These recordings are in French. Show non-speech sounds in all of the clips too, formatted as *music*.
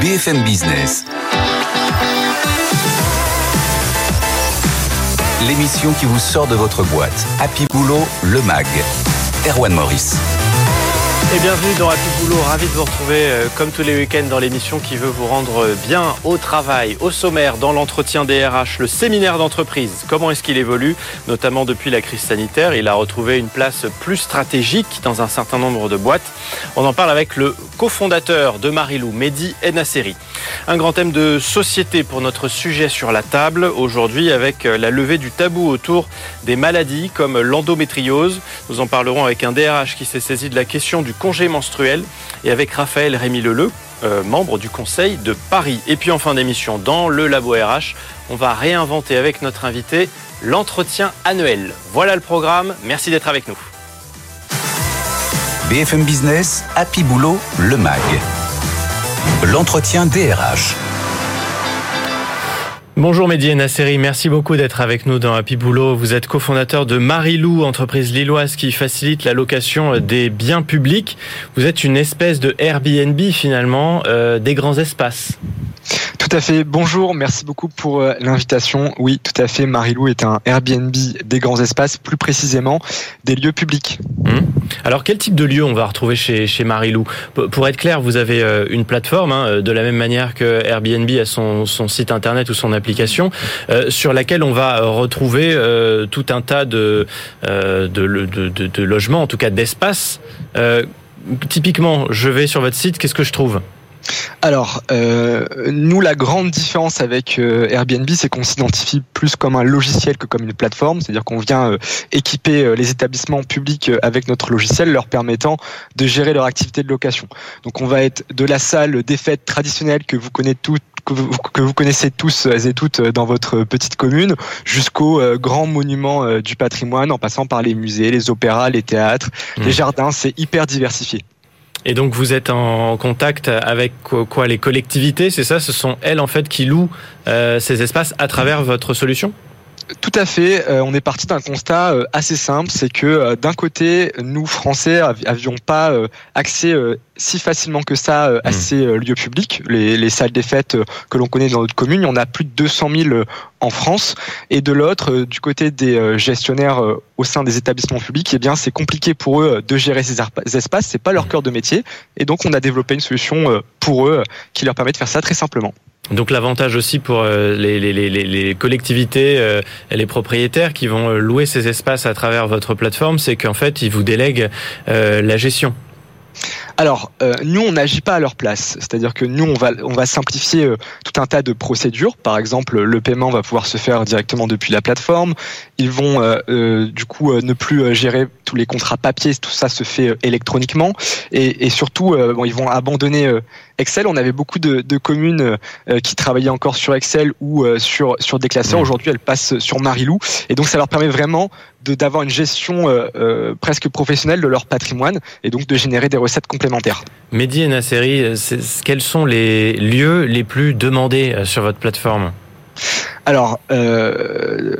BFM Business. L'émission qui vous sort de votre boîte. Happy Boulot, le MAG. Erwan Maurice. Et bienvenue dans Happy Boulot, ravi de vous retrouver euh, comme tous les week-ends dans l'émission qui veut vous rendre bien au travail, au sommaire, dans l'entretien des RH, le séminaire d'entreprise. Comment est-ce qu'il évolue, notamment depuis la crise sanitaire Il a retrouvé une place plus stratégique dans un certain nombre de boîtes. On en parle avec le cofondateur de Marilou, Mehdi Enasseri. Un grand thème de société pour notre sujet sur la table aujourd'hui avec euh, la levée du tabou autour des maladies comme l'endométriose. Nous en parlerons avec un DRH qui s'est saisi de la question du congé menstruel et avec Raphaël Rémy Leleu, euh, membre du Conseil de Paris. Et puis en fin d'émission, dans le Labo RH, on va réinventer avec notre invité l'entretien annuel. Voilà le programme, merci d'être avec nous. BFM Business, Happy Boulot, le MAG. L'entretien DRH. Bonjour Mehdi Nasseri, merci beaucoup d'être avec nous dans Happy Boulot. Vous êtes cofondateur de Marilou, entreprise lilloise qui facilite la location des biens publics. Vous êtes une espèce de Airbnb finalement euh, des grands espaces. Tout à fait. Bonjour, merci beaucoup pour euh, l'invitation. Oui, tout à fait. Marilou est un Airbnb des grands espaces, plus précisément des lieux publics. Hum. Alors, quel type de lieu on va retrouver chez, chez Marilou? Pour être clair, vous avez euh, une plateforme, hein, de la même manière que Airbnb a son, site internet ou son application, euh, sur laquelle on va retrouver euh, tout un tas euh, de, de, logements, en tout cas d'espaces. typiquement, je vais sur votre site, qu'est-ce que je trouve? Alors, euh, nous, la grande différence avec euh, Airbnb, c'est qu'on s'identifie plus comme un logiciel que comme une plateforme. C'est-à-dire qu'on vient euh, équiper les établissements publics avec notre logiciel, leur permettant de gérer leur activité de location. Donc, on va être de la salle des fêtes traditionnelles que vous connaissez toutes que vous, que vous, connaissez tous et toutes dans votre petite commune, jusqu'aux grands monuments du patrimoine, en passant par les musées, les opéras, les théâtres, mmh. les jardins. C'est hyper diversifié. Et donc vous êtes en contact avec quoi les collectivités, c'est ça? Ce sont elles en fait qui louent euh, ces espaces à travers votre solution? Tout à fait. Euh, on est parti d'un constat euh, assez simple, c'est que euh, d'un côté, nous Français avions pas euh, accès euh, si facilement que ça à mmh. ces lieux publics, les, les, salles des fêtes que l'on connaît dans notre commune. Il y en a plus de 200 000 en France. Et de l'autre, du côté des gestionnaires au sein des établissements publics, eh bien c'est compliqué pour eux de gérer ces espaces. C'est pas leur cœur de métier. Et donc on a développé une solution pour eux qui leur permet de faire ça très simplement. Donc l'avantage aussi pour euh, les, collectivités euh, et les propriétaires qui vont euh, louer ces espaces à travers votre plateforme, c'est qu'en fait, ils vous délèguent la gestion. Alors, euh, nous, on n'agit pas à leur place. C'est-à-dire que nous, on va, on va simplifier euh, tout un tas de procédures. Par exemple, le paiement va pouvoir se faire directement depuis la plateforme. Ils vont, euh, du coup, ne plus gérer tous les contrats papier. Tout ça se fait électroniquement. Et, et surtout, bon, ils vont abandonner Excel. On avait beaucoup de, de communes qui travaillaient encore sur Excel ou sur, sur des classeurs. Mmh. Aujourd'hui, elles passent sur Marilou. Et donc, ça leur permet vraiment d'avoir une gestion presque professionnelle de leur patrimoine et donc de générer des recettes complémentaires. Mehdi et Nasseri, quels sont les lieux les plus demandés euh, sur votre plateforme? Alors, euh,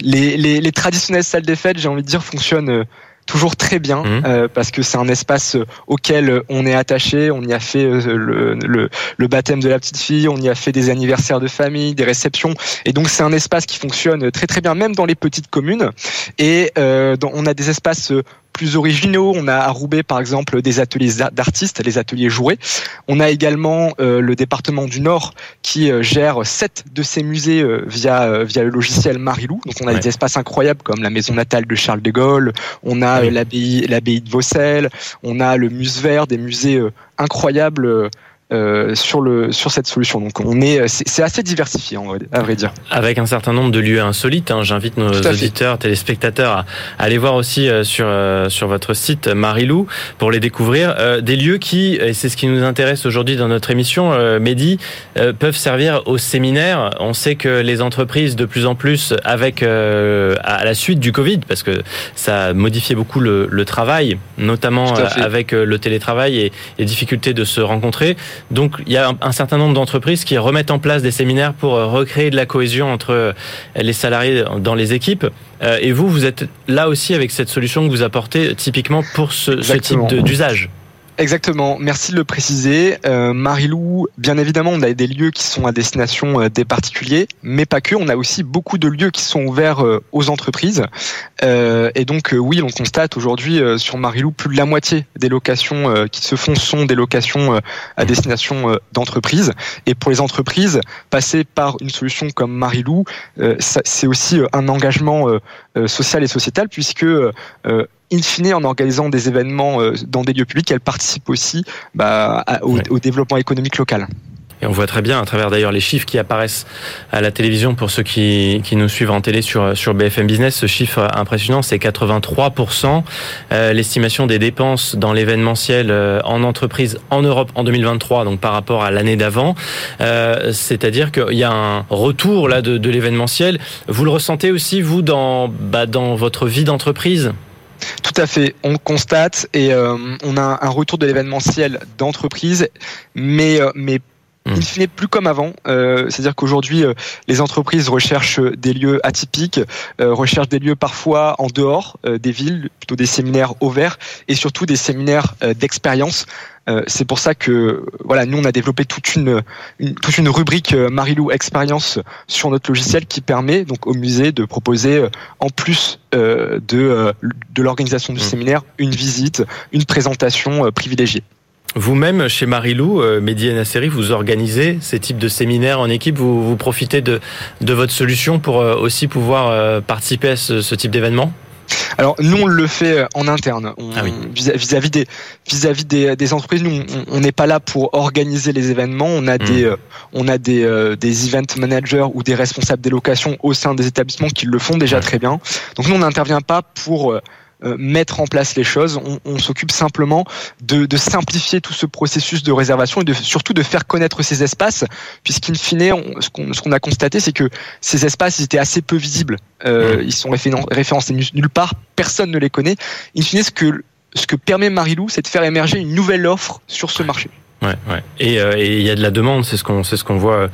les, les, les, traditionnelles salles des fêtes, j'ai envie de dire, fonctionnent euh, toujours très bien mmh. euh, parce que c'est un espace auquel on est attaché. On y a fait euh, le, le, le, baptême de la petite fille, on y a fait des anniversaires de famille, des réceptions, et donc c'est un espace qui fonctionne très très bien, même dans les petites communes. Et euh, on a des espaces plus originaux. On a à Roubaix, par exemple, des ateliers d'artistes, les ateliers joués. On a également euh, le département du Nord qui euh, gère sept de ces musées euh, via via le logiciel Marilou. Donc on a ouais. des espaces incroyables comme la maison natale de Charles de Gaulle, on a l'abbaye de Vaucelles, on a le Muse Vert, des musées incroyables euh, sur le sur cette solution. Donc on est c'est assez diversifié en vrai, à vrai dire. Avec un certain nombre de lieux insolites. Hein. J'invite nos auditeurs, téléspectateurs à, aller voir aussi euh, sur euh, sur votre site Marilou pour les découvrir. des lieux qui, et c'est ce qui nous intéresse aujourd'hui dans notre émission, Mehdi, peuvent servir aux séminaires. On sait que les entreprises de plus en plus, avec à la suite du Covid, parce que ça a modifié beaucoup le, le travail, notamment avec le télétravail et les difficultés de se rencontrer. Donc il y a un, certain nombre d'entreprises qui remettent en place des séminaires pour euh, recréer de la cohésion entre euh, les salariés dans les équipes. Euh, et vous, vous êtes là aussi avec cette solution que vous apportez typiquement pour ce, ce type d'usage. Exactement, merci de le préciser. Euh, Marilou, bien évidemment, on a des lieux qui sont à destination euh, des particuliers, mais pas que. On a aussi beaucoup de lieux qui sont ouverts euh, aux entreprises. Euh, et donc, oui, on constate aujourd'hui sur Marilou, plus de la moitié des locations qui se font sont des locations à destination d'entreprises. Et pour les entreprises, passer par une solution comme Marilou, c'est aussi un engagement social et sociétal, puisque in fine, en organisant des événements euh, dans des lieux publics, elle participe aussi bah, au, développement économique local. Et on voit très bien à travers d'ailleurs les chiffres qui apparaissent à la télévision pour ceux qui, qui nous suivent en télé sur, sur BFM Business. Ce chiffre impressionnant, c'est 83%. Euh, l'estimation des dépenses dans l'événementiel euh, en entreprise en Europe en 2023, donc par rapport à l'année d'avant. C'est-à-dire qu'il y a un retour là de, de l'événementiel. Vous le ressentez aussi, vous, dans, bah, dans votre vie d'entreprise? Tout à fait. On constate et euh, on a un retour de l'événementiel d'entreprise, mais euh, mais hmm. il n'est plus comme avant. Euh, c'est-à-dire qu'aujourd'hui, les entreprises recherchent des lieux atypiques, recherchent des lieux parfois en dehors des villes, plutôt des séminaires ouverts et surtout des séminaires d'expérience euh, c'est pour ça que voilà, nous on a développé toute une, toute une rubrique euh, Marilou Expérience sur notre logiciel qui permet donc au musée de proposer euh, en plus de de l'organisation du mmh. séminaire une visite, une présentation privilégiée. Vous-même, chez Marilou, Mehdi Nasseri, vous organisez ces types de séminaires en équipe. Vous, vous profitez de, de votre solution pour aussi pouvoir participer à ce, ce type d'événement? Alors nous on le fait euh, en interne ah vis-à-vis des vis-à-vis des, entreprises. Nous on n'est pas là pour organiser les événements. On a hmm. des euh, on a des euh, des event managers ou des responsables des locations au sein des établissements qui le font déjà très bien. Donc nous on n'intervient pas pour euh, mettre en place les choses. On, s'occupe simplement de, simplifier tout ce processus de réservation et de, surtout de faire connaître ces espaces, puisqu'in fine, on, ce qu'on a constaté, c'est que ces espaces ils étaient assez peu visibles. Euh, ils sont référencés nulle part, personne ne les connaît. In fine, ce que, ce que permet Marilou, c'est de faire émerger une nouvelle offre sur ce marché. Ouais, ouais. Et euh, il y a de la demande, c'est ce qu'on c'est ce qu'on voit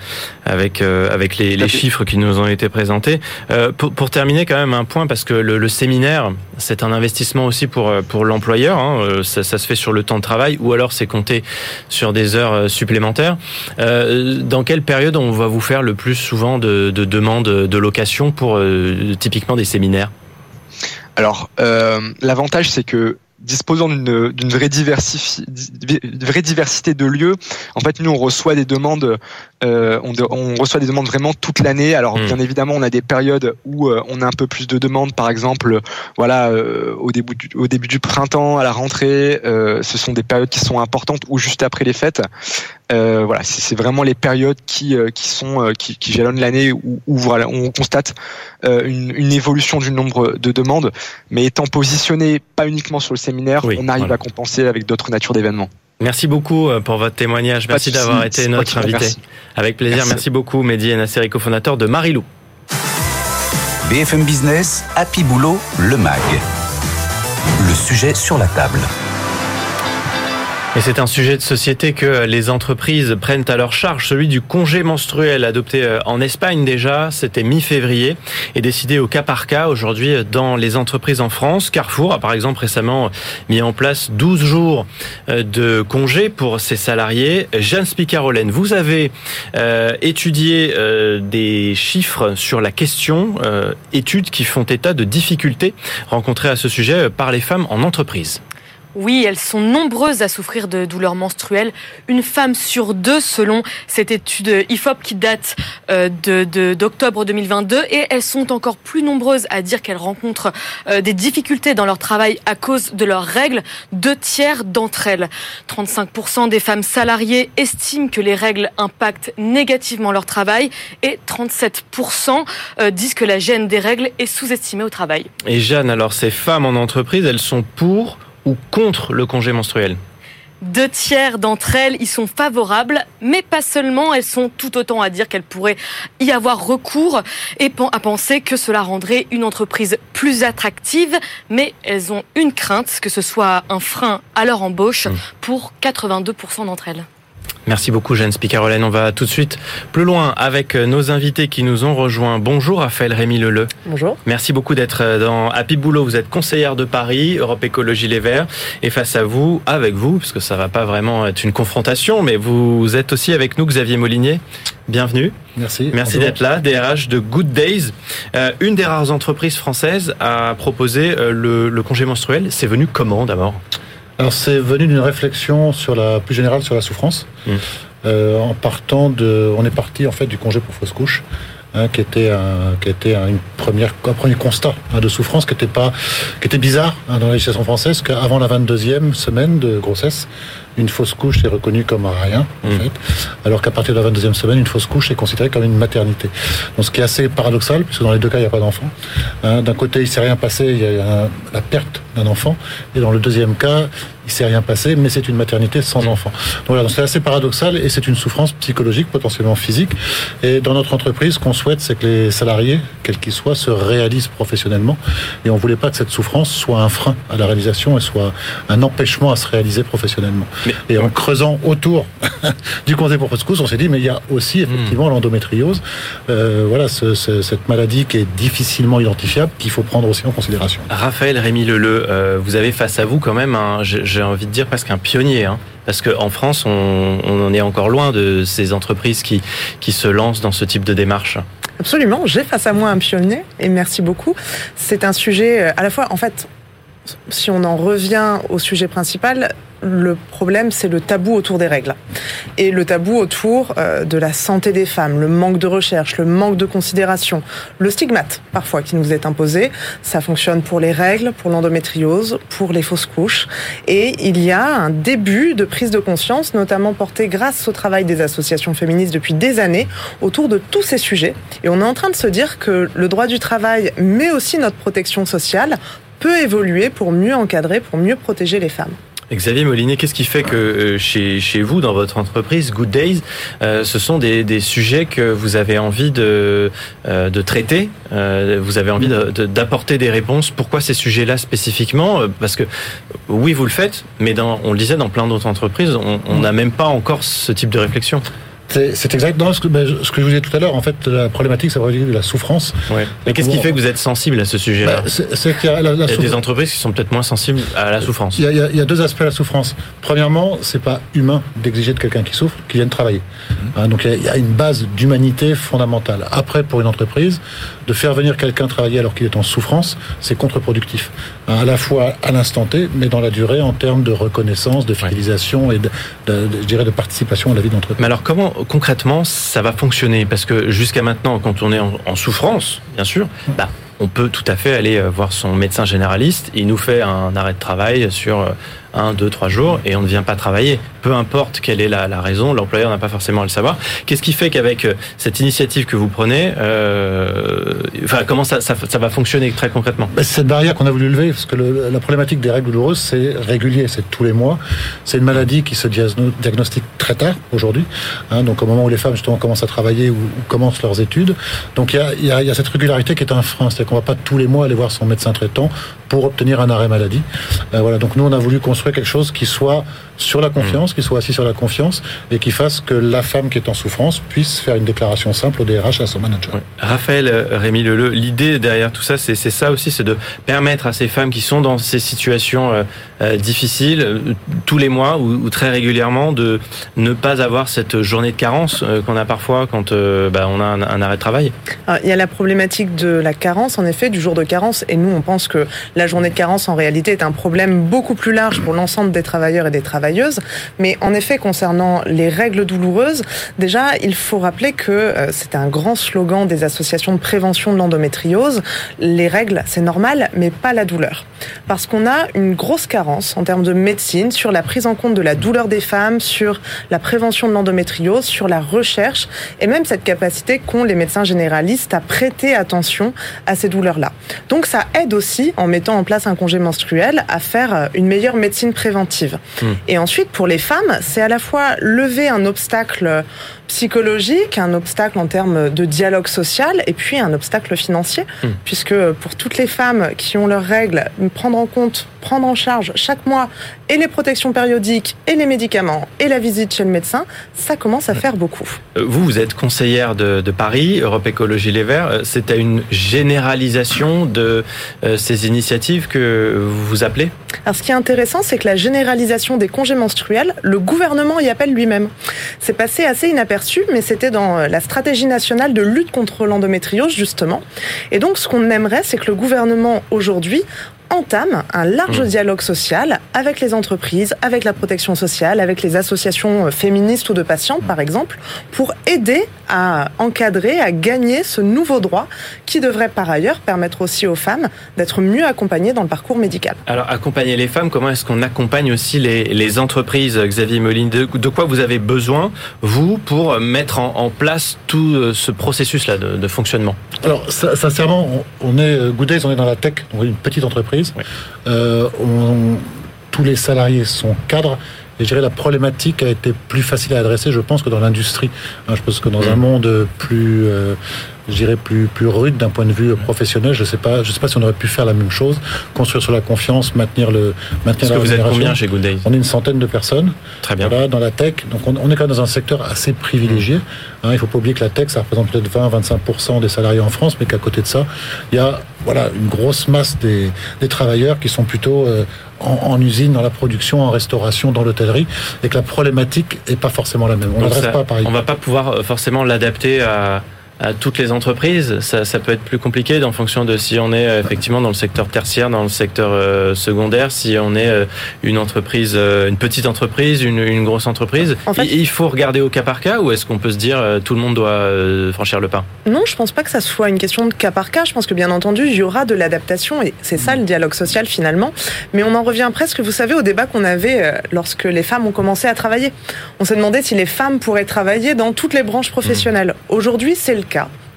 avec euh, avec les, les, chiffres qui nous ont été présentés. Euh, pour, pour, terminer, quand même un point parce que le, le séminaire, c'est un investissement aussi pour pour l'employeur. Hein, ça, ça, se fait sur le temps de travail ou alors c'est compté sur des heures supplémentaires. dans quelle période on va vous faire le plus souvent de, de demandes de location pour typiquement des séminaires? Alors l'avantage c'est que disposant d'une vraie, diversité de lieux, en fait, nous, on reçoit des demandes, euh, on, on, reçoit des demandes vraiment toute l'année. Alors, hmm. bien évidemment, on a des périodes où euh, on a un peu plus de demandes, par exemple, voilà, euh, au, début du, au début du printemps, à la rentrée, euh, ce sont des périodes qui sont importantes ou juste après les fêtes. Euh, voilà, c'est vraiment les périodes qui euh, qui sont euh, qui, qui jalonnent l'année où, où, voilà on constate une, une, évolution du nombre de demandes, mais étant positionné pas uniquement sur le séminaire, on arrive à compenser avec d'autres natures d'événements. Merci beaucoup pour votre témoignage. Merci d'avoir été notre invité. Avec plaisir. Merci, beaucoup, Mehdi Nasseri, cofondateur de Marilou. BFM Business, Happy Boulot, le MAG. Le sujet sur la table. Et c'est un sujet de société que les entreprises prennent à leur charge, celui du congé menstruel adopté euh, en Espagne déjà, c'était mi-février, et décidé au cas par cas aujourd'hui euh, dans les entreprises en France. Carrefour a par exemple récemment mis en place 12 jours euh, de congé pour ses salariés. Jeanne Spicarolène, vous avez étudié des chiffres sur la question, études qui font état de difficultés rencontrées à ce sujet par les femmes en entreprise. Oui, elles sont nombreuses à souffrir de douleurs menstruelles. Une femme sur deux, selon cette étude IFOP qui date euh, d'octobre 2022. Et elles sont encore plus nombreuses à dire qu'elles rencontrent euh, des difficultés dans leur travail à cause de leurs règles. Deux tiers d'entre elles, 35% des femmes salariées estiment que les règles impactent négativement leur travail. Et 37% euh, disent que la gêne des règles est sous-estimée au travail. Et Jeanne, alors ces femmes en entreprise, elles sont pour ou contre le congé menstruel deux tiers d'entre elles y sont favorables, mais pas seulement, elles sont tout autant à dire qu'elles pourraient y avoir recours et à penser que cela rendrait une entreprise plus attractive, mais elles ont une crainte, que ce soit un frein à leur embauche mmh. pour 82% d'entre elles. Merci beaucoup Jeanne Spicarolaine. On va tout de suite plus loin avec euh, nos invités qui nous ont rejoints. Bonjour Raphaël Rémy Leleu. Bonjour. Merci beaucoup d'être euh, dans Happy Boulot. Vous êtes conseillère de Paris, Europe Écologie Les Verts. Et face à vous, avec vous, parce que ça va pas vraiment être une confrontation, mais vous êtes aussi avec nous Xavier Molinier. Bienvenue. Merci. Merci d'être là. DRH de Good Days. Euh, une des rares entreprises françaises à proposer le, le congé menstruel. C'est venu comment d'abord? Alors c'est venu d'une réflexion sur la plus générale sur la souffrance. Mmh. Euh, en partant de, on est parti en fait du congé pour fausse couche. Hein, qui était un, qui était une première, un premier constat hein, de souffrance qui était pas, qui était bizarre hein, dans la législation française qu'avant la 22e semaine de grossesse, une fausse couche est reconnue comme rien, en mmh. fait, alors qu'à partir de la 22e semaine, une fausse couche est considérée comme une maternité. Donc, ce qui est assez paradoxal, puisque dans les deux cas, il n'y a pas d'enfant. D'un côté, il s'est rien passé, il y a la perte d'un enfant, et dans le deuxième cas, il s'est rien passé, mais c'est une maternité sans enfant. Donc voilà, c'est assez paradoxal et c'est une souffrance psychologique, potentiellement physique. Et dans notre entreprise, ce qu'on souhaite, c'est que les salariés, quels qu'ils soient, se réalisent professionnellement. Et on voulait pas que cette souffrance soit un frein à la réalisation et soit un empêchement à se réaliser professionnellement. et en creusant autour *laughs* du congé pour couscous, on s'est dit, mais il y a aussi effectivement hmm. l'endométriose, euh, voilà, cette maladie qui est difficilement identifiable, qu'il faut prendre aussi en considération. Raphaël Rémy Leleu, euh, vous avez face à vous quand même un, j'ai envie de dire presque un pionnier. Hein. parce qu'en France, on, en est encore loin de ces entreprises qui, qui se lancent dans ce type de démarche. Absolument, j'ai face à moi un pionnier et merci beaucoup. C'est un sujet euh, à la fois, en fait, si on en revient au sujet principal, le problème, c'est le tabou autour des règles. Et le tabou autour euh, de la santé des femmes, le manque de recherche, le manque de considération, le stigmate, parfois, qui nous est imposé. Ça fonctionne pour les règles, pour l'endométriose, pour les fausses couches. Et il y a un début de prise de conscience, notamment porté grâce au travail des associations féministes depuis des années, autour de tous ces sujets. Et on est en train de se dire que le droit du travail, mais aussi notre protection sociale, peut évoluer pour mieux encadrer, pour mieux protéger les femmes. Xavier Molinet, qu'est-ce qui fait que euh, chez, chez vous, dans votre entreprise, Good Days, euh, ce sont des, des, sujets que vous avez envie de, euh, de traiter Vous avez envie d'apporter des réponses? Pourquoi ces sujets-là spécifiquement? Parce que oui, vous le faites, mais dans, on le disait, dans plein d'autres entreprises, on n'a même pas encore ce type de réflexion. C'est exactement ce que, ben, ce que je vous disais tout à l'heure. En fait, la problématique, c'est de la souffrance. Mais qu'est-ce qui fait que vous êtes sensible à ce sujet-là ben, C'est qu'il y a, la, des entreprises qui sont peut-être moins sensibles à la souffrance. Il y, a, il y a, deux aspects à la souffrance. Premièrement, c'est pas humain d'exiger de quelqu'un qui souffre qu'il vienne travailler. Mhm. Hein, donc il y, a, une base d'humanité fondamentale. Après, pour une entreprise, de faire venir quelqu'un travailler alors qu'il est en souffrance, c'est contre-productif. À la fois à l'instant T, mais dans la durée en termes de reconnaissance, de fidélisation et de, je dirais de participation à la vie d'entreprise. Mais alors comment concrètement ça va fonctionner? Parce que jusqu'à maintenant, quand on est en, souffrance, bien sûr, bah, on peut tout à fait aller euh, voir son médecin généraliste. Il nous fait un arrêt de travail sur euh, un, deux, trois jours et on ne vient pas travailler. Peu importe quelle est la, raison, l'employeur n'a pas forcément à le savoir. Qu'est-ce qui fait qu'avec euh, cette initiative que vous prenez, euh, enfin, comment ça, ça, va fonctionner très concrètement? Bah, Cette barrière qu'on a voulu lever, parce que la problématique des règles douloureuses, c'est régulier, c'est tous les mois. C'est une maladie qui se diagnostique très tard aujourd'hui, hein, donc au moment où les femmes justement commencent à travailler ou, commencent leurs études. Donc il y a, cette régularité qui est un frein, c'est-à-dire qu'on va pas tous les mois aller voir son médecin traitant pour obtenir un arrêt maladie. Euh, voilà, donc nous on a voulu construire quelque chose qui soit sur la confiance, qui soit assis sur la confiance et qui fasse que la femme qui est en souffrance puisse faire une déclaration simple au DRH à son manager. Raphaël euh, Rémi Leleu, l'idée derrière tout ça, c'est ça aussi, c'est de permettre à ces femmes qui sont dans ces situations euh, euh, difficiles tous les mois ou, très régulièrement de ne pas avoir cette journée de carence qu'on a parfois quand bah, on a un, un, arrêt de travail. il y a la problématique de la carence, en effet, du jour de carence, et nous on pense que la journée de carence en réalité est un problème beaucoup plus large pour l'ensemble des travailleurs et des travailleuses. Mais en effet, concernant les règles douloureuses, déjà, il faut rappeler que euh, c'est un grand slogan des associations de prévention de l'endométriose. Les règles, c'est normal, mais pas la douleur. Parce qu'on a une grosse carence en termes de médecine sur la prise en compte de la douleur des femmes, sur la prévention de l'endométriose, sur la recherche et même cette capacité qu'ont les médecins généralistes à prêter attention à ces douleurs-là. Donc ça aide aussi, en mettant en place un congé menstruel, à faire euh, une meilleure médecine préventive. Hmm. Et ensuite, pour les femmes, c'est à la fois lever un obstacle psychologique, un obstacle en termes de dialogue social et puis un obstacle financier, hmm. puisque pour toutes les femmes qui ont leurs règles, prendre en compte, prendre en charge chaque mois et les protections périodiques et les médicaments et la visite chez le médecin, ça commence à faire beaucoup. Euh, vous, vous êtes conseillère de, Paris, Europe Écologie Les Verts. Euh, c'est à une généralisation de euh, ces initiatives que vous vous appelez? Alors ce qui est intéressant, c'est que la généralisation des congés menstruels, le gouvernement y appelle lui-même. C'est passé assez inaperçu mais c'était dans euh, la stratégie nationale de lutte contre l'endométriose, justement. Et donc, ce qu'on aimerait, c'est que le gouvernement, aujourd'hui, entame un large mmh. dialogue social avec les entreprises, avec la protection sociale, avec les associations euh, féministes ou de patients, par exemple, pour aider à encadrer, à gagner ce nouveau droit qui devrait par ailleurs permettre aussi aux femmes d'être mieux accompagnées dans le parcours médical. Alors, accompagner les femmes, comment est-ce qu'on accompagne aussi les, entreprises, Xavier Moline de, quoi vous avez besoin, vous, pour mettre en, place tout euh, ce processus-là de, fonctionnement? Alors, sincèrement, on, est, euh, Good on est dans la tech, on est une petite entreprise euh, tous les salariés sont cadres. Et je dirais la problématique a été plus facile à adresser, je pense, que dans l'industrie. Hein, je pense que dans un mm. monde plus, euh, je dirais plus plus rude d'un point de vue professionnel, je sais pas, je sais pas si on aurait pu faire la même chose, construire sur la confiance, maintenir le maintenir Est-ce que vous êtes combien chez Good Days On est une centaine de personnes. Très bien. dans la tech, donc on, est quand même dans un secteur assez privilégié. Mm. Hein, il faut pas oublier que la tech, ça représente peut-être 20-25% des salariés en France, mais qu'à côté de ça, il y a voilà une grosse masse des, des travailleurs qui sont plutôt euh, en, usine, dans la production, en restauration, dans l'hôtellerie, et que la problématique n'est pas forcément la même. On ne pas pareil. On va pas pouvoir euh, forcément l'adapter à à toutes les entreprises. Ça, ça, peut être plus compliqué en fonction de si on est euh, effectivement dans le secteur tertiaire, dans le secteur euh, secondaire, si on est euh, une entreprise, une petite entreprise, une, une grosse entreprise. En fait, il faut regarder au cas par cas ou est-ce qu'on peut se dire tout le monde doit franchir le pas? Non, je pense pas que ça soit une question de cas par cas. Je pense que bien entendu, il y aura de l'adaptation et c'est ça le dialogue social finalement. Mais on en revient presque, vous savez, au débat qu'on avait lorsque les femmes ont commencé à travailler. On s'est demandé si les femmes pourraient travailler dans toutes les branches professionnelles. Aujourd'hui, c'est le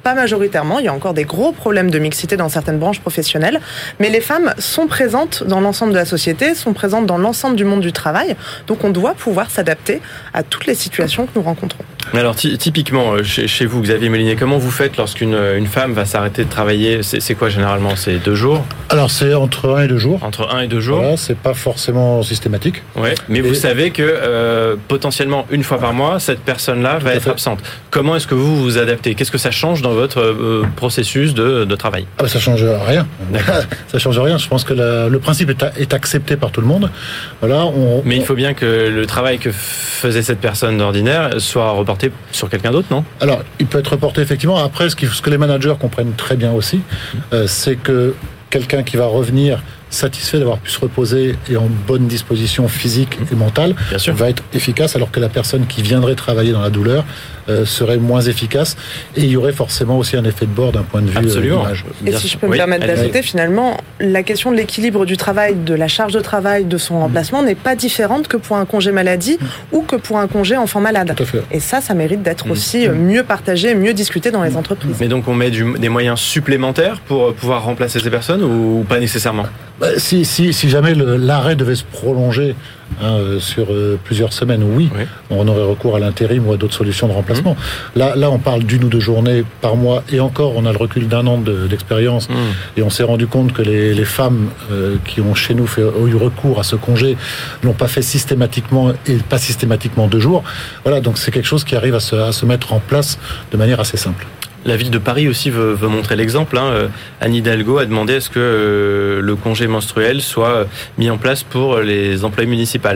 pas majoritairement, il y a encore des gros problèmes de mixité dans certaines branches professionnelles, mais les femmes sont présentes dans l'ensemble de la société, sont présentes dans l'ensemble du monde du travail, donc on doit pouvoir s'adapter à toutes les situations que nous rencontrons. Alors typiquement, euh, chez, vous, Xavier Méliné, comment vous faites lorsqu'une une femme va s'arrêter de travailler? C'est quoi généralement? C'est deux jours? Alors c'est entre un et deux jours. Entre un et deux jours? Voilà, C'est pas forcément systématique. Ouais, mais vous savez que euh, potentiellement une fois par mois, cette personne-là va être absente. Comment est-ce que vous vous adaptez? Qu'est-ce que ça change dans votre euh, processus de, de travail? Ah bah Ça change rien. *laughs* ça change rien. Je pense que le principe est, est, accepté par tout le monde. Voilà, on, mais il faut bien que le travail que faisait cette personne d'ordinaire soit reporté sur quelqu'un d'autre, non? Alors, il peut être reporté effectivement. Après, ce, ce que les managers comprennent très bien aussi, euh, c'est que quelqu'un qui va revenir satisfait d'avoir pu se reposer et en bonne disposition physique et mentale va être efficace alors que la personne qui viendrait travailler dans la douleur euh, serait moins efficace et il y aurait forcément aussi un effet de bord d'un point de vue euh, Absolument. Et si je peux me permettre d'ajouter, finalement, la question de l'équilibre du travail, de la charge de travail, de son remplacement n'est pas différente que pour un congé maladie ou que pour un congé enfant malade. Et ça, ça mérite d'être mm. aussi euh, mieux partagé, mieux discuté dans les mm. entreprises. Mais donc on met des moyens supplémentaires pour pouvoir remplacer ces personnes ou pas nécessairement? Bah, si, si, si, jamais l'arrêt devait se prolonger hein, euh, sur euh, plusieurs semaines, oui, on aurait recours à l'intérim ou à d'autres solutions de remplacement. Mmh. Là, là, on parle d'une ou deux journées par mois, et encore, on a le recul d'un an d'expérience, mmh. et on s'est rendu compte que les, les femmes euh, qui ont chez nous fait, ont eu recours à ce congé l'ont pas fait systématiquement et pas systématiquement deux jours. Voilà, donc c'est quelque chose qui arrive à se, à se mettre en place de manière assez simple. La ville de Paris aussi veut, montrer l'exemple. Hein. Euh, Anne Hidalgo a demandé à ce que euh, le congé menstruel soit mis en place pour les employés municipaux.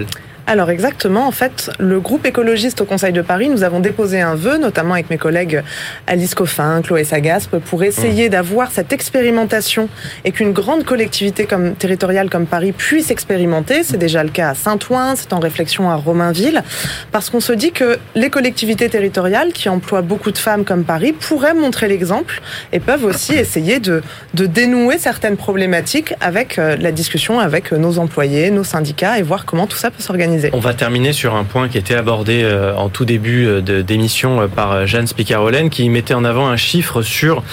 Alors exactement, en fait, le groupe écologiste au Conseil de Paris, nous avons déposé un vœu, notamment avec mes collègues Alice Coffin, Chloé Sagaspe, pour essayer mmh. d'avoir cette expérimentation et qu'une grande collectivité comme, territoriale comme Paris puisse expérimenter. C'est déjà le cas à Saint-Ouen, c'est en réflexion à Romainville, parce qu'on se dit que les collectivités territoriales qui emploient beaucoup de femmes comme Paris pourraient montrer l'exemple et peuvent aussi essayer de, de dénouer certaines problématiques avec euh, la discussion avec nos employés, nos syndicats et voir comment tout ça peut s'organiser. On va terminer sur un point qui était abordé euh, en tout début euh, d'émission euh, par Jeanne Spicarolène qui mettait en avant un chiffre sur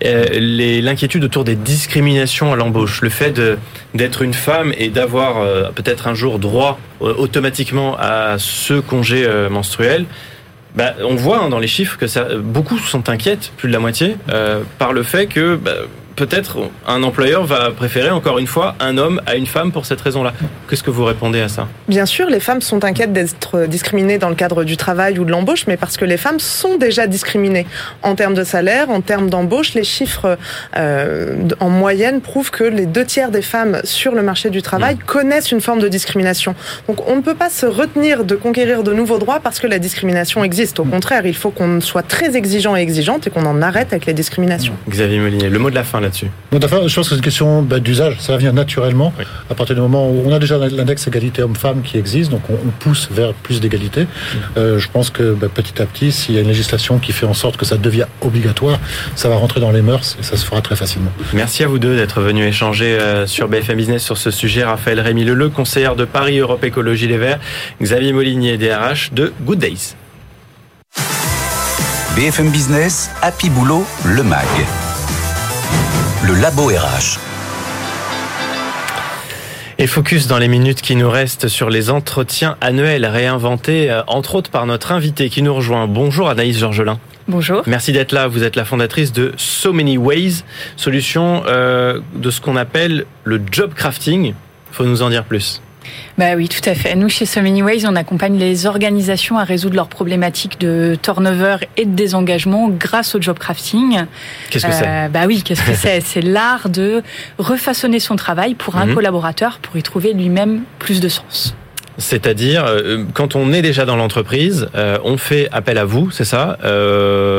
l'inquiétude autour des discriminations à l'embauche. Le fait d'être une femme et d'avoir peut-être un jour droit automatiquement à ce congé menstruel. Bah, on voit hein, dans les chiffres que beaucoup sont inquiètes, plus de la moitié, par le fait que bah, peut-être un employeur va préférer encore une fois un homme à une femme pour cette raison-là. Qu'est-ce que vous répondez à ça? Bien sûr, les femmes sont inquiètes d'être discriminées dans le cadre du travail ou de l'embauche, mais parce que les femmes sont déjà discriminées en termes de salaire, en termes d'embauche. Les chiffres euh, en moyenne prouvent que les deux tiers des femmes sur le marché du travail mmh. connaissent une forme de discrimination. Donc on ne peut pas se retenir de conquérir de nouveaux droits parce que la discrimination existe. Au contraire, il faut qu'on soit très exigeant et exigeante et qu'on en arrête avec les discriminations. Xavier Molinier, le mot de la fin là-dessus je pense que c'est une question bah, d'usage. Ça va venir naturellement à partir du moment où on a déjà l'index égalité homme-femme qui existe, donc on, pousse vers plus d'égalité. Mm. Euh, je pense que bah, petit à petit, s'il y a une législation qui fait en sorte que ça devient obligatoire, ça va rentrer dans les mœurs et ça se fera très facilement. Merci à vous deux d'être venus échanger euh, sur BFM Business sur ce sujet. Raphaël Rémy Leleu, conseillère de Paris Europe Écologie Les Verts, Xavier Molinier, DRH de Good Days. BFM Business, Happy Boulot, le MAG le Labo RH. Et focus dans les minutes qui nous restent sur les entretiens annuels réinventés, euh, entre autres par notre invité qui nous rejoint. Bonjour Anaïs Georgelin. Bonjour. Merci d'être là. Vous êtes la fondatrice de So Many Ways, solution euh, de ce qu'on appelle le job crafting. Il faut nous en dire plus. Bah oui, tout à fait. Nous, chez So Many Ways, on accompagne les organisations à résoudre leurs problématiques de turnover et de désengagement grâce au job crafting. Qu'est-ce que c'est euh, Bah oui, qu'est-ce que c'est *laughs* C'est l'art de refaçonner son travail pour un mhm. collaborateur pour y trouver lui-même plus de sens. C'est-à-dire, euh, quand on est déjà dans l'entreprise, euh, on fait appel à vous, c'est ça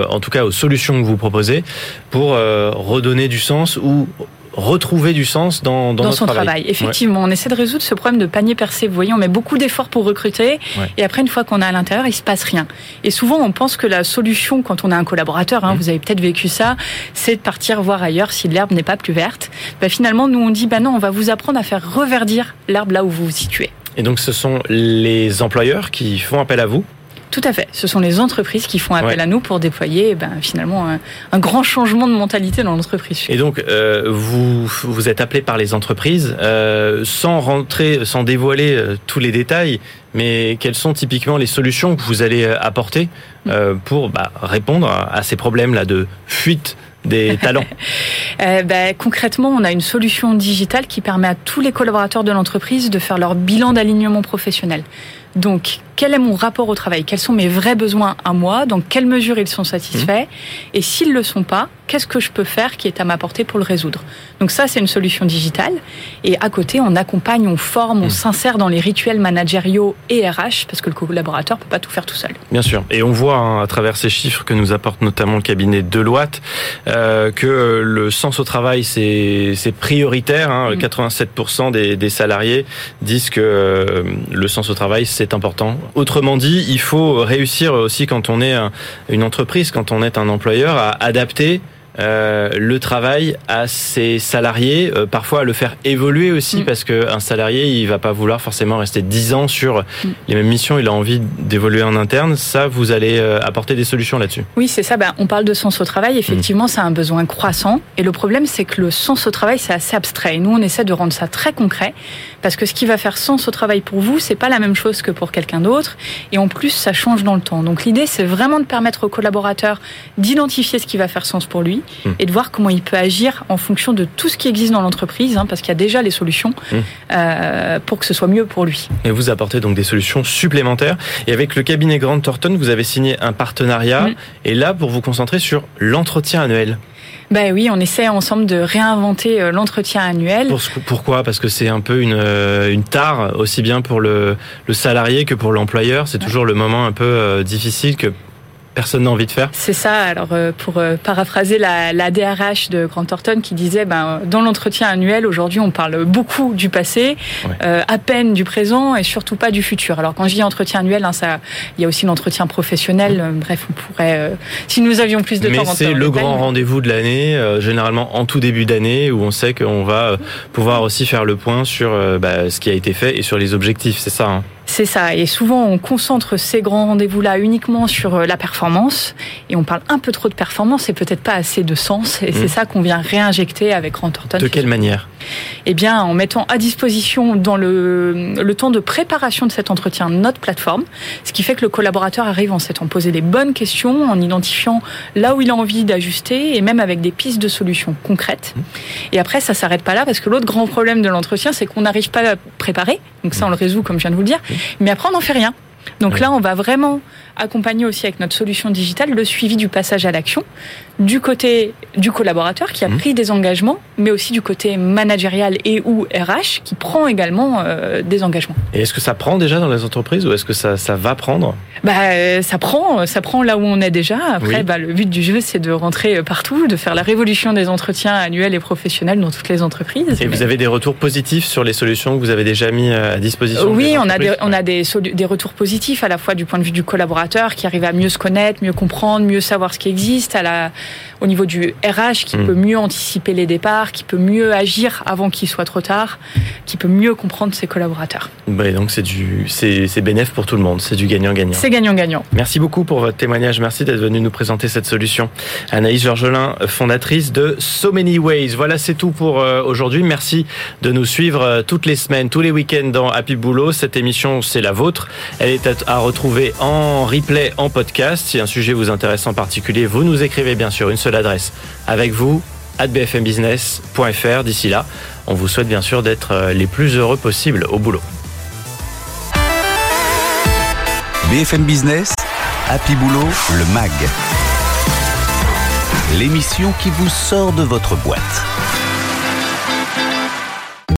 En tout cas, aux solutions que vous proposez pour redonner du sens ou retrouver du sens dans, dans, son travail. Effectivement, on essaie de résoudre ce problème de panier percé. Vous voyez, on met beaucoup d'efforts pour recruter et après, une fois qu'on est à l'intérieur, il se passe rien. Et souvent, on pense que la solution, quand on a un collaborateur, hein, vous avez peut-être vécu ça, c'est de partir voir ailleurs si l'herbe n'est pas plus verte. Bah, finalement, nous, on dit, bah non, on va vous apprendre à faire reverdir l'herbe là où vous vous situez. Et donc, ce sont les employeurs qui font appel à vous tout à fait. Ce sont les entreprises qui font appel à nous pour déployer eh ben, finalement un, grand changement de mentalité dans l'entreprise. Et donc, euh, vous, vous êtes appelé par les entreprises, euh, sans rentrer, sans dévoiler euh, tous les détails, mais quelles sont typiquement les solutions que vous allez apporter pour bah, répondre à ces problèmes-là de fuite des *laughs* talents ben, Concrètement, on a une solution digitale qui permet à tous les collaborateurs de l'entreprise de faire leur bilan d'alignement professionnel. Donc, quel est mon rapport au travail? Quels sont mes vrais besoins à moi? Dans quelle mesure ils sont satisfaits? Mmh. Et s'ils ne le sont pas, qu'est-ce que je peux faire qui est à ma portée pour le résoudre? Donc ça, c'est une solution digitale. Et à côté, on accompagne, on forme, on mmh. s'insère dans les rituels managériaux et RH, parce que le collaborateur peut pas tout faire tout seul. Bien sûr. Et on voit hein, à travers ces chiffres que nous apporte notamment le cabinet Deloitte euh, que le sens au travail, c'est prioritaire. Hein. 87% mmh. des, des, salariés disent que euh, le sens au travail, c'est important. Autrement dit, il faut réussir aussi quand on est une entreprise, quand on est un employeur, à adapter euh, le travail à ses salariés, euh, parfois à le faire évoluer aussi, mm. parce qu'un salarié, il va pas vouloir forcément rester 10 ans sur mm. les mêmes missions, il a envie d'évoluer en interne. Ça, vous allez euh, apporter des solutions là-dessus. Oui, c'est ça. Ben, on parle de sens au travail. Effectivement, mm. c'est un besoin croissant. Et le problème, c'est que le sens au travail, c'est assez abstrait. Et nous, on essaie de rendre ça très concret, parce que ce qui va faire sens au travail pour vous, c'est pas la même chose que pour quelqu'un d'autre. Et en plus, ça change dans le temps. Donc l'idée, c'est vraiment de permettre au collaborateur d'identifier ce qui va faire sens pour lui Hmm. et de voir comment il peut agir en fonction de tout ce qui existe dans l'entreprise, hein, parce qu'il y a déjà les solutions hmm. euh, pour que ce soit mieux pour lui. Et vous apportez donc des solutions supplémentaires. Et avec le cabinet Grant Thornton, vous avez signé un partenariat, hmm. et là pour vous concentrer sur l'entretien annuel. Ben oui, on essaie ensemble de réinventer euh, l'entretien annuel. Pourquoi? Parce que c'est un peu une, euh, une tare, aussi bien pour le, le salarié que pour l'employeur. C'est toujours le moment un peu euh, difficile que personne n'a envie de faire C'est ça. Alors, euh, pour euh, paraphraser la, la, DRH de Grant Thornton qui disait, ben, dans l'entretien annuel, aujourd'hui, on parle beaucoup du passé, euh, à peine du présent et surtout pas du futur. Alors, quand je dis entretien annuel, hein, ça, il y a aussi l'entretien professionnel. Bref, on pourrait, si nous avions plus de mais temps. Mais c'est le grand rendez-vous de l'année, généralement en tout début d'année, où on sait qu'on va pouvoir aussi faire le point sur bah, ce qui a été fait et sur les objectifs. C'est ça. Hein? C'est ça. Et souvent, on concentre ces grands rendez-vous-là uniquement sur euh, la performance. Et on parle un peu trop de performance et peut-être pas assez de sens. Et c'est mmh. ça qu'on vient réinjecter avec Grant Thornton. De quelle manière? Eh bien, en mettant à disposition dans le, le temps de préparation de cet entretien notre plateforme. Ce qui fait que le collaborateur arrive en s'étant posé les bonnes questions, en identifiant là où il a envie d'ajuster et même avec des pistes de solutions concrètes. Mmh. Et après, ça s'arrête pas là parce que l'autre grand problème de l'entretien, c'est qu'on n'arrive pas à préparer. Donc ça, on le résout, comme je viens de vous le dire. Mais après, on n'en fait rien. Donc là, on va vraiment accompagner aussi avec notre solution digitale le suivi du passage à l'action du côté du collaborateur qui a mmh. pris des engagements, mais aussi du côté managérial et ou RH qui prend également euh, des engagements. Et est-ce que ça prend déjà dans les entreprises ou est-ce que ça, ça va prendre? Bah, euh, ça prend, ça prend là où on est déjà. Après, bah, le but du jeu, c'est de rentrer partout, de faire la révolution des entretiens annuels et professionnels dans toutes les entreprises. Et vous avez des retours positifs sur les solutions que vous avez déjà mis euh, à disposition Oui, on a des, on a des, des retours positifs à la fois du point de vue du collaborateur qui arrive à mieux se connaître, mieux comprendre, mieux savoir ce qui existe, à la, au niveau du RH qui hmm. peut mieux anticiper les départs, qui peut mieux agir avant qu'il soit trop tard, qui peut mieux comprendre ses collaborateurs. Bah, donc c'est du c'est bénéf pour tout le monde, c'est du gagnant-gagnant. C'est gagnant-gagnant. Merci beaucoup pour votre témoignage, merci d'être venu nous présenter cette solution. Anaïs Georgelin, fondatrice de So Many Ways. Voilà, c'est tout pour euh, aujourd'hui. Merci de nous suivre euh, toutes les semaines, tous les week-ends dans Happy Boulot. Cette émission, c'est la vôtre. Elle est à retrouver en replay, en podcast. Si un sujet vous intéresse en particulier, vous nous écrivez bien sûr une seule adresse avec vous at bfmbusiness.fr. D'ici là, on vous souhaite bien sûr d'être euh, les plus heureux possibles au boulot. BFM Business, Happy Boulot, le MAG. L'émission qui vous sort de votre boîte.